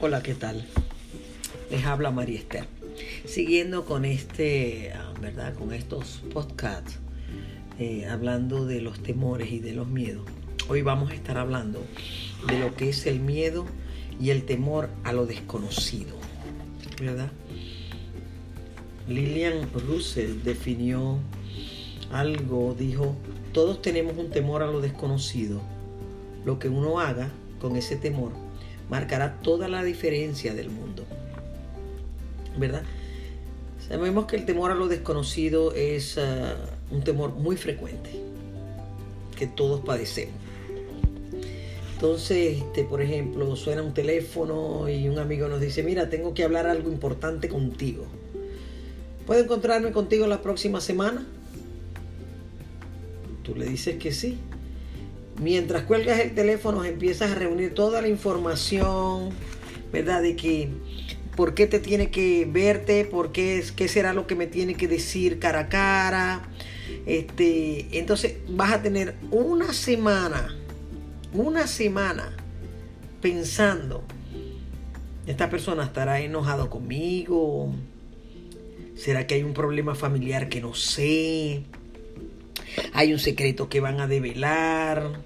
Hola, ¿qué tal? Les habla María Esther. Siguiendo con este, ah, ¿verdad? Con estos podcasts, eh, hablando de los temores y de los miedos. Hoy vamos a estar hablando de lo que es el miedo y el temor a lo desconocido, ¿verdad? Lillian Russell definió algo, dijo, todos tenemos un temor a lo desconocido. Lo que uno haga con ese temor marcará toda la diferencia del mundo. ¿Verdad? Sabemos que el temor a lo desconocido es ah, un temor muy frecuente, que todos padecemos. Entonces, este, por ejemplo, suena un teléfono y un amigo nos dice, mira, tengo que hablar algo importante contigo. ¿Puedo encontrarme contigo la próxima semana? Tú le dices que sí mientras cuelgas el teléfono empiezas a reunir toda la información, ¿verdad? De que por qué te tiene que verte, por qué, qué será lo que me tiene que decir cara a cara. Este, entonces vas a tener una semana, una semana pensando, esta persona estará enojado conmigo, será que hay un problema familiar que no sé, hay un secreto que van a develar,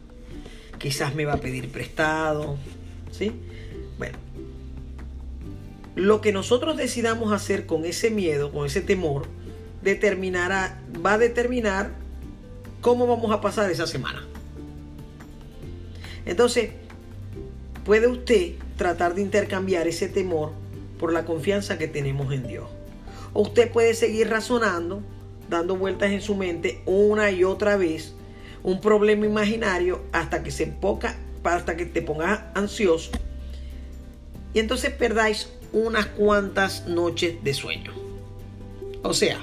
quizás me va a pedir prestado, ¿sí? Bueno, lo que nosotros decidamos hacer con ese miedo, con ese temor, determinará, va a determinar cómo vamos a pasar esa semana. Entonces, puede usted tratar de intercambiar ese temor por la confianza que tenemos en Dios. O usted puede seguir razonando, dando vueltas en su mente una y otra vez un problema imaginario hasta que se poca, hasta que te pongas ansioso. Y entonces perdáis unas cuantas noches de sueño. O sea,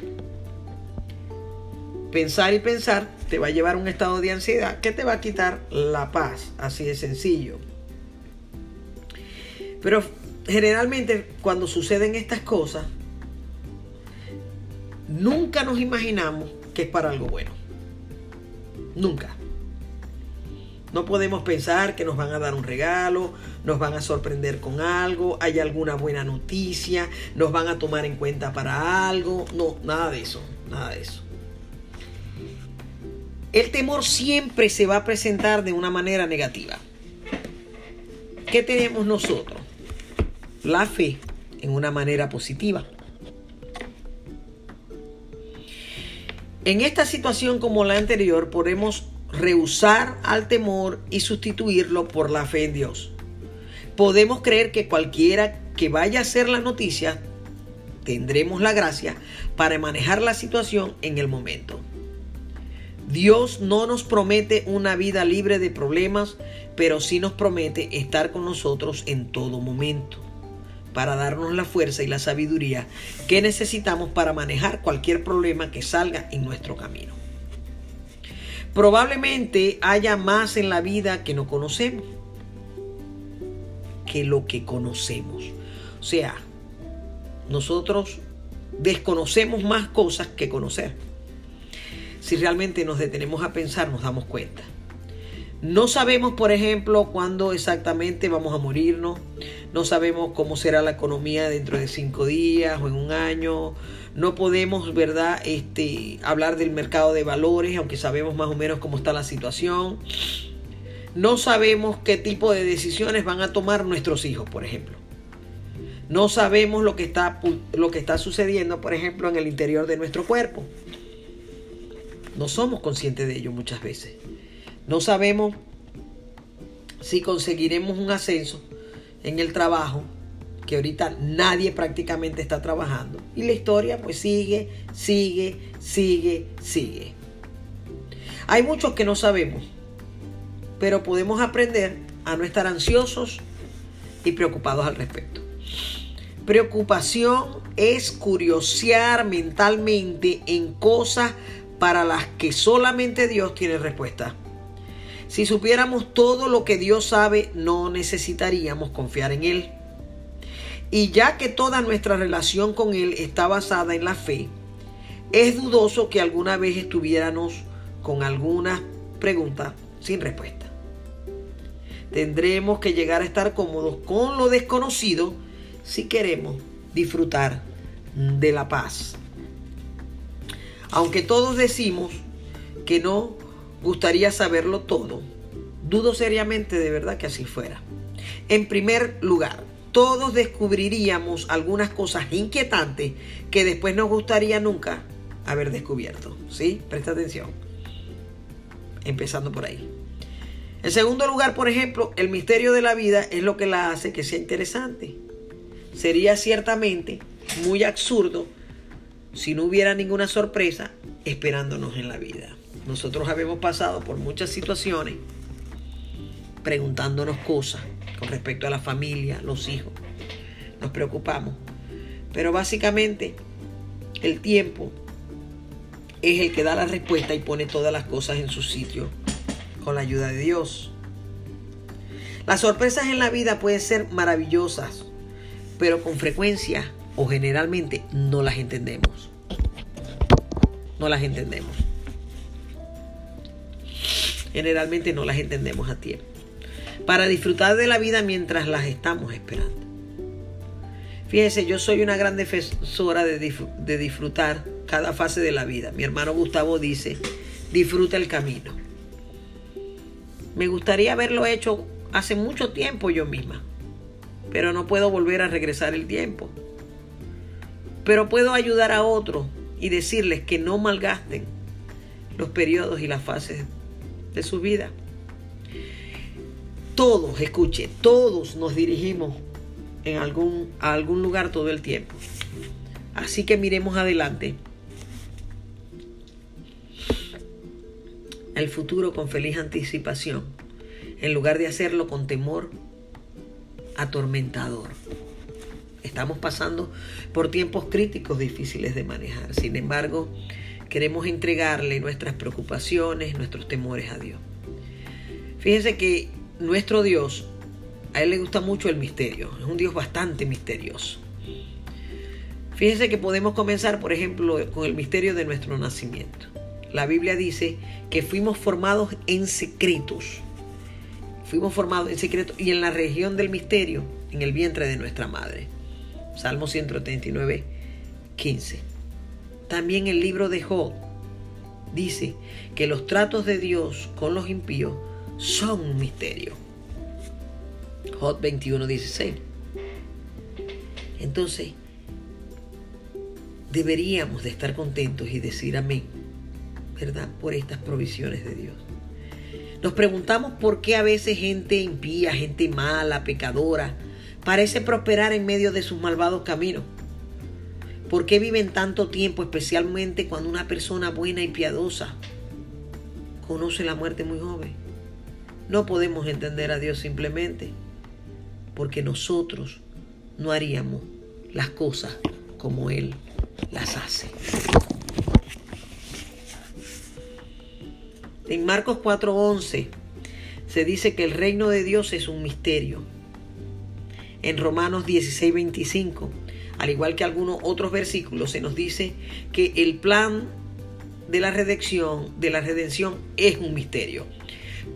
pensar y pensar te va a llevar a un estado de ansiedad que te va a quitar la paz, así de sencillo. Pero generalmente cuando suceden estas cosas, nunca nos imaginamos que es para algo bueno. Nunca. No podemos pensar que nos van a dar un regalo, nos van a sorprender con algo, hay alguna buena noticia, nos van a tomar en cuenta para algo. No, nada de eso, nada de eso. El temor siempre se va a presentar de una manera negativa. ¿Qué tenemos nosotros? La fe en una manera positiva. En esta situación como la anterior podemos rehusar al temor y sustituirlo por la fe en Dios. Podemos creer que cualquiera que vaya a ser la noticia, tendremos la gracia para manejar la situación en el momento. Dios no nos promete una vida libre de problemas, pero sí nos promete estar con nosotros en todo momento para darnos la fuerza y la sabiduría que necesitamos para manejar cualquier problema que salga en nuestro camino. Probablemente haya más en la vida que no conocemos que lo que conocemos. O sea, nosotros desconocemos más cosas que conocer. Si realmente nos detenemos a pensar, nos damos cuenta. No sabemos, por ejemplo, cuándo exactamente vamos a morirnos. No sabemos cómo será la economía dentro de cinco días o en un año. No podemos, ¿verdad?, este, hablar del mercado de valores, aunque sabemos más o menos cómo está la situación. No sabemos qué tipo de decisiones van a tomar nuestros hijos, por ejemplo. No sabemos lo que está, lo que está sucediendo, por ejemplo, en el interior de nuestro cuerpo. No somos conscientes de ello muchas veces. No sabemos si conseguiremos un ascenso en el trabajo, que ahorita nadie prácticamente está trabajando. Y la historia pues sigue, sigue, sigue, sigue. Hay muchos que no sabemos, pero podemos aprender a no estar ansiosos y preocupados al respecto. Preocupación es curiosear mentalmente en cosas para las que solamente Dios tiene respuesta. Si supiéramos todo lo que Dios sabe, no necesitaríamos confiar en Él. Y ya que toda nuestra relación con Él está basada en la fe, es dudoso que alguna vez estuviéramos con alguna pregunta sin respuesta. Tendremos que llegar a estar cómodos con lo desconocido si queremos disfrutar de la paz. Aunque todos decimos que no gustaría saberlo todo, dudo seriamente de verdad que así fuera. En primer lugar, todos descubriríamos algunas cosas inquietantes que después nos gustaría nunca haber descubierto. ¿Sí? Presta atención. Empezando por ahí. En segundo lugar, por ejemplo, el misterio de la vida es lo que la hace que sea interesante. Sería ciertamente muy absurdo si no hubiera ninguna sorpresa esperándonos en la vida. Nosotros habíamos pasado por muchas situaciones preguntándonos cosas con respecto a la familia, los hijos. Nos preocupamos. Pero básicamente el tiempo es el que da la respuesta y pone todas las cosas en su sitio con la ayuda de Dios. Las sorpresas en la vida pueden ser maravillosas, pero con frecuencia o generalmente no las entendemos. No las entendemos. Generalmente no las entendemos a tiempo para disfrutar de la vida mientras las estamos esperando. Fíjese, yo soy una gran defensora de, disfrutar cada fase de la vida. Mi hermano Gustavo dice, disfruta el camino. Me gustaría haberlo hecho hace mucho tiempo yo misma, pero no puedo volver a regresar el tiempo. Pero puedo ayudar a otros y decirles que no malgasten los periodos y las fases de su vida todos, escuche, todos nos dirigimos en algún, a algún lugar todo el tiempo. Así que miremos adelante. El futuro con feliz anticipación, en lugar de hacerlo con temor atormentador. Estamos pasando por tiempos críticos difíciles de manejar. Sin embargo, queremos entregarle nuestras preocupaciones, nuestros temores a Dios. Fíjense que nuestro Dios, a Él le gusta mucho el misterio, es un Dios bastante misterioso. Fíjense que podemos comenzar, por ejemplo, con el misterio de nuestro nacimiento. La Biblia dice que fuimos formados en secretos. Fuimos formados en secreto y en la región del misterio, en el vientre de nuestra madre. Salmo 139, 15. También el libro de Job dice que los tratos de Dios con los impíos son un misterio. Hot 21:16. Entonces, deberíamos de estar contentos y decir amén, ¿verdad? Por estas provisiones de Dios. Nos preguntamos por qué a veces gente impía, gente mala, pecadora, parece prosperar en medio de sus malvados caminos. ¿Por qué viven tanto tiempo, especialmente cuando una persona buena y piadosa conoce la muerte muy joven? No podemos entender a Dios simplemente porque nosotros no haríamos las cosas como Él las hace. En Marcos 4:11 se dice que el reino de Dios es un misterio. En Romanos 16:25, al igual que algunos otros versículos, se nos dice que el plan de la redención, de la redención es un misterio.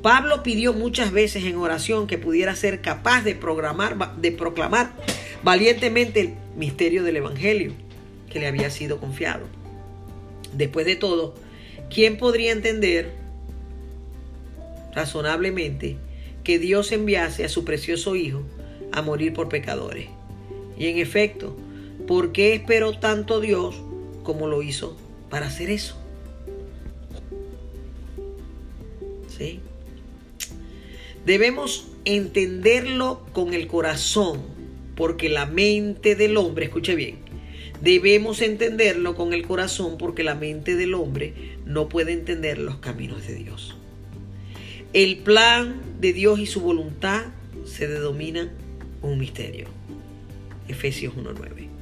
Pablo pidió muchas veces en oración que pudiera ser capaz de, programar, de proclamar valientemente el misterio del Evangelio que le había sido confiado. Después de todo, ¿quién podría entender razonablemente que Dios enviase a su precioso Hijo a morir por pecadores? Y en efecto, ¿por qué esperó tanto Dios como lo hizo para hacer eso? ¿Sí? Debemos entenderlo con el corazón, porque la mente del hombre, escuche bien, debemos entenderlo con el corazón porque la mente del hombre no puede entender los caminos de Dios. El plan de Dios y su voluntad se denominan un misterio. Efesios 1.9.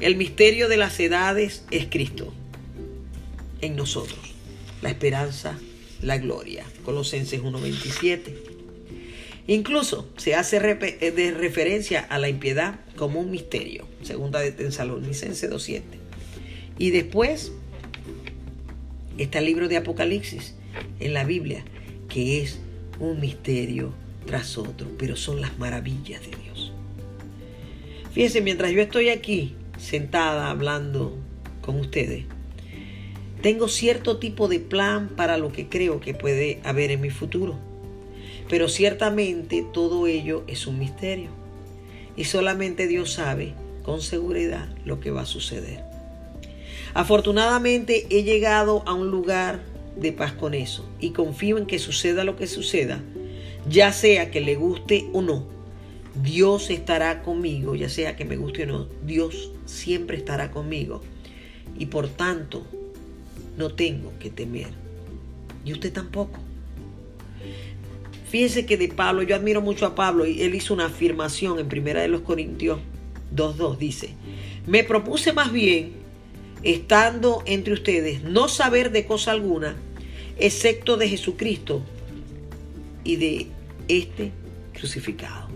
El misterio de las edades es Cristo en nosotros. La esperanza, la gloria. Colosenses 1.27. Incluso se hace eh, de referencia a la impiedad como un misterio, segunda de Tesalonicense 2.7. Y después está el libro de Apocalipsis en la Biblia, que es un misterio tras otro, pero son las maravillas de Dios. Fíjense, mientras yo estoy aquí sentada hablando con ustedes, tengo cierto tipo de plan para lo que creo que puede haber en mi futuro. Pero ciertamente todo ello es un misterio. Y solamente Dios sabe con seguridad lo que va a suceder. Afortunadamente he llegado a un lugar de paz con eso y confío en que suceda lo que suceda, ya sea que le guste o no. Dios estará conmigo, ya sea que me guste o no. Dios siempre estará conmigo. Y por tanto, no tengo que temer. Y usted tampoco. Fíjese que de Pablo, yo admiro mucho a Pablo y él hizo una afirmación en Primera de los Corintios 2.2. Dice, me propuse más bien, estando entre ustedes, no saber de cosa alguna, excepto de Jesucristo y de este crucificado.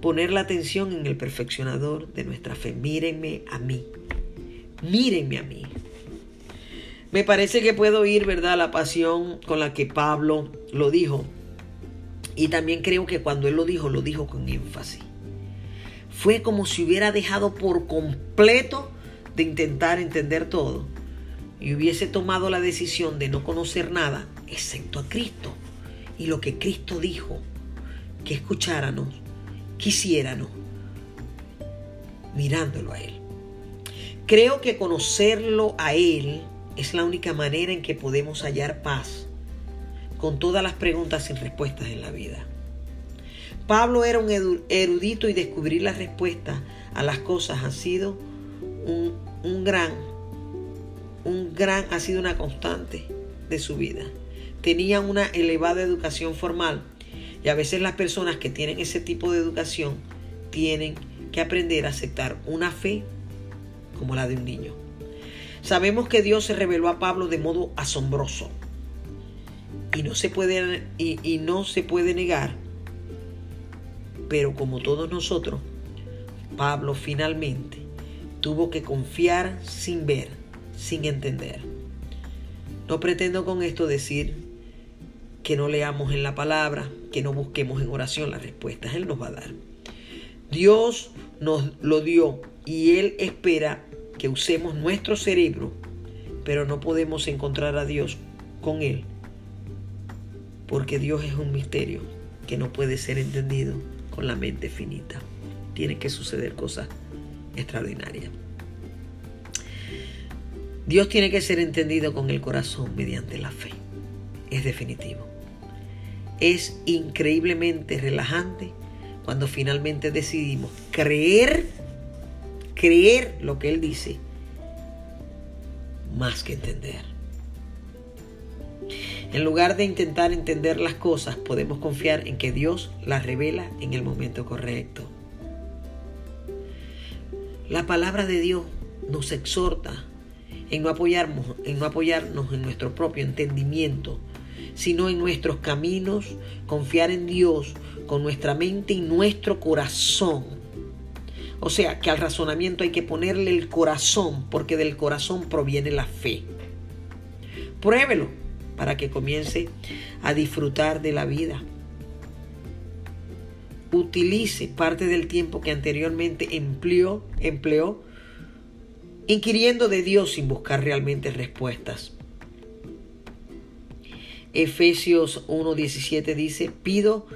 Poner la atención en el perfeccionador de nuestra fe. Mírenme a mí mírenme a mí. Me parece que puedo oír, ¿verdad?, la pasión con la que Pablo lo dijo. Y también creo que cuando él lo dijo, lo dijo con énfasis. Fue como si hubiera dejado por completo de intentar entender todo y hubiese tomado la decisión de no conocer nada excepto a Cristo y lo que Cristo dijo, que escucháramos, quisiéramos, mirándolo a Él. Creo que conocerlo a Él es la única manera en que podemos hallar paz con todas las preguntas sin respuestas en la vida. Pablo era un erudito y descubrir las respuestas a las cosas ha sido un, un gran, un gran, ha sido una constante de su vida. Tenía una elevada educación formal y a veces las personas que tienen ese tipo de educación tienen que aprender a aceptar una fe como la de un niño. Sabemos que Dios se reveló a Pablo de modo asombroso y no se puede, y, no se puede negar, pero como todos nosotros, Pablo finalmente tuvo que confiar sin ver, sin entender. No pretendo con esto decir que no leamos en la palabra, que no busquemos en oración las respuestas. Él nos va a dar. Dios nos lo dio y Él espera que usemos nuestro cerebro, pero no podemos encontrar a Dios con Él, porque Dios es un misterio que no puede ser entendido con la mente finita. Tiene que suceder cosas extraordinarias. Dios tiene que ser entendido con el corazón mediante la fe. Es definitivo. Es increíblemente relajante cuando finalmente decidimos creer creer lo que Él dice más que entender. En lugar de intentar entender las cosas, podemos confiar en que Dios las revela en el momento correcto. La palabra de Dios nos exhorta en no, apoyarnos, en no apoyarnos en nuestro propio entendimiento, sino en nuestros caminos, confiar en Dios con nuestra mente y nuestro corazón o sea que al razonamiento hay que ponerle el corazón, porque del corazón proviene la fe. Pruébelo para que comience a disfrutar de la vida. Utilice parte del tiempo que anteriormente empleó, empleó inquiriendo de Dios sin buscar realmente respuestas. Efesios 1.17 dice, pido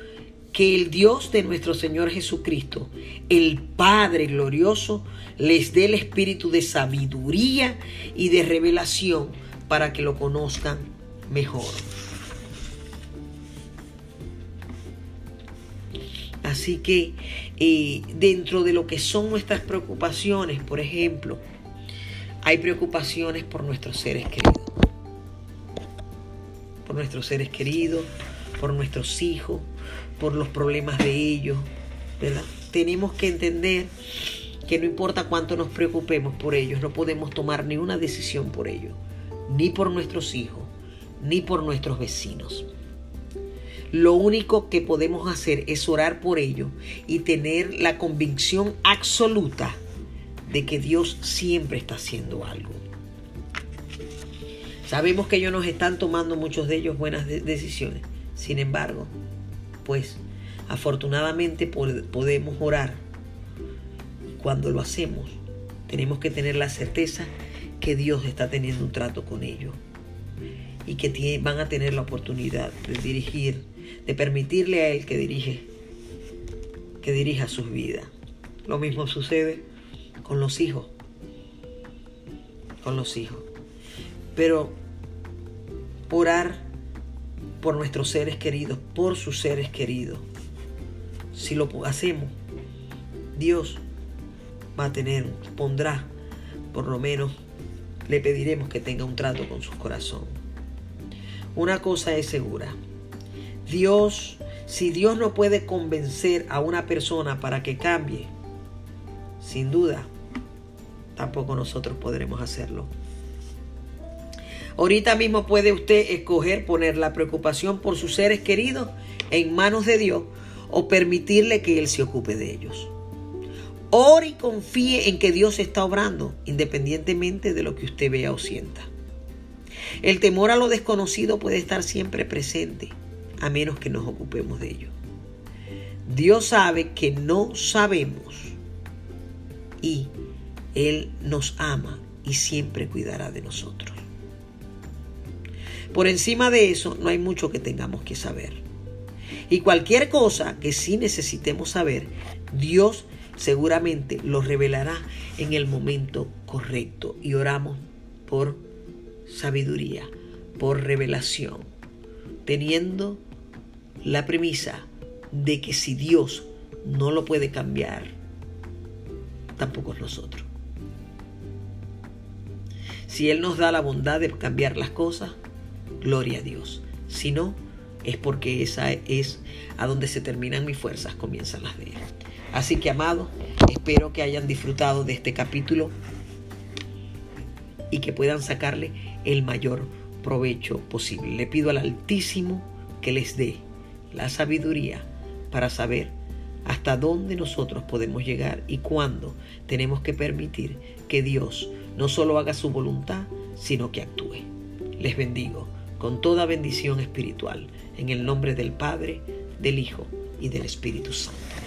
que el Dios de nuestro Señor Jesucristo, el Padre glorioso, les dé el espíritu de sabiduría y de revelación para que lo conozcan mejor. Así que eh, dentro de lo que son nuestras preocupaciones, por ejemplo, hay preocupaciones por nuestros seres queridos. Por nuestros seres queridos, por nuestros hijos, por los problemas de ellos, ¿verdad? Tenemos que entender que no importa cuánto nos preocupemos por ellos, no podemos tomar ni una decisión por ellos, ni por nuestros hijos, ni por nuestros vecinos. Lo único que podemos hacer es orar por ellos y tener la convicción absoluta de que Dios siempre está haciendo algo. Sabemos que ellos nos están tomando muchos de ellos buenas decisiones, Sin embargo, pues afortunadamente podemos orar. Cuando lo hacemos, tenemos que tener la certeza que Dios está teniendo un trato con ellos y que van a tener la oportunidad de dirigir, de permitirle a Él que dirige, que dirija sus vidas. Lo mismo sucede con los hijos, con los hijos. Pero orar por nuestros seres queridos, por sus seres queridos, si lo hacemos, Dios va a tener, pondrá, por lo menos le pediremos que tenga un trato con su corazón. Una cosa es segura. Dios, si Dios no puede convencer a una persona para que cambie, sin duda, tampoco nosotros podremos hacerlo. Ahorita mismo puede usted escoger poner la preocupación por sus seres queridos en manos de Dios o permitirle que Él se ocupe de ellos. Ore y confíe en que Dios está obrando, independientemente de lo que usted vea o sienta. El temor a lo desconocido puede estar siempre presente, a menos que nos ocupemos de ello. Dios sabe que no sabemos y Él nos ama y siempre cuidará de nosotros. Por encima de eso, no hay mucho que tengamos que saber. Y cualquier cosa que sí necesitemos saber, Dios seguramente lo revelará en el momento correcto. Y oramos por sabiduría, por revelación, teniendo la premisa de que si Dios no lo puede cambiar, tampoco nosotros. Si Él nos da la bondad de cambiar las cosas, gloria a Dios. Si no, es porque esa es a donde se terminan mis fuerzas, comienzan las de Él. Así que, amados, espero que hayan disfrutado de este capítulo y que puedan sacarle el mayor provecho posible. Le pido al Altísimo que les dé la sabiduría para saber hasta dónde nosotros podemos llegar y cuándo tenemos que permitir que Dios no solo haga su voluntad, sino que actúe. Les bendigo con toda bendición espiritual en el nombre del Padre, del Hijo y del Espíritu Santo.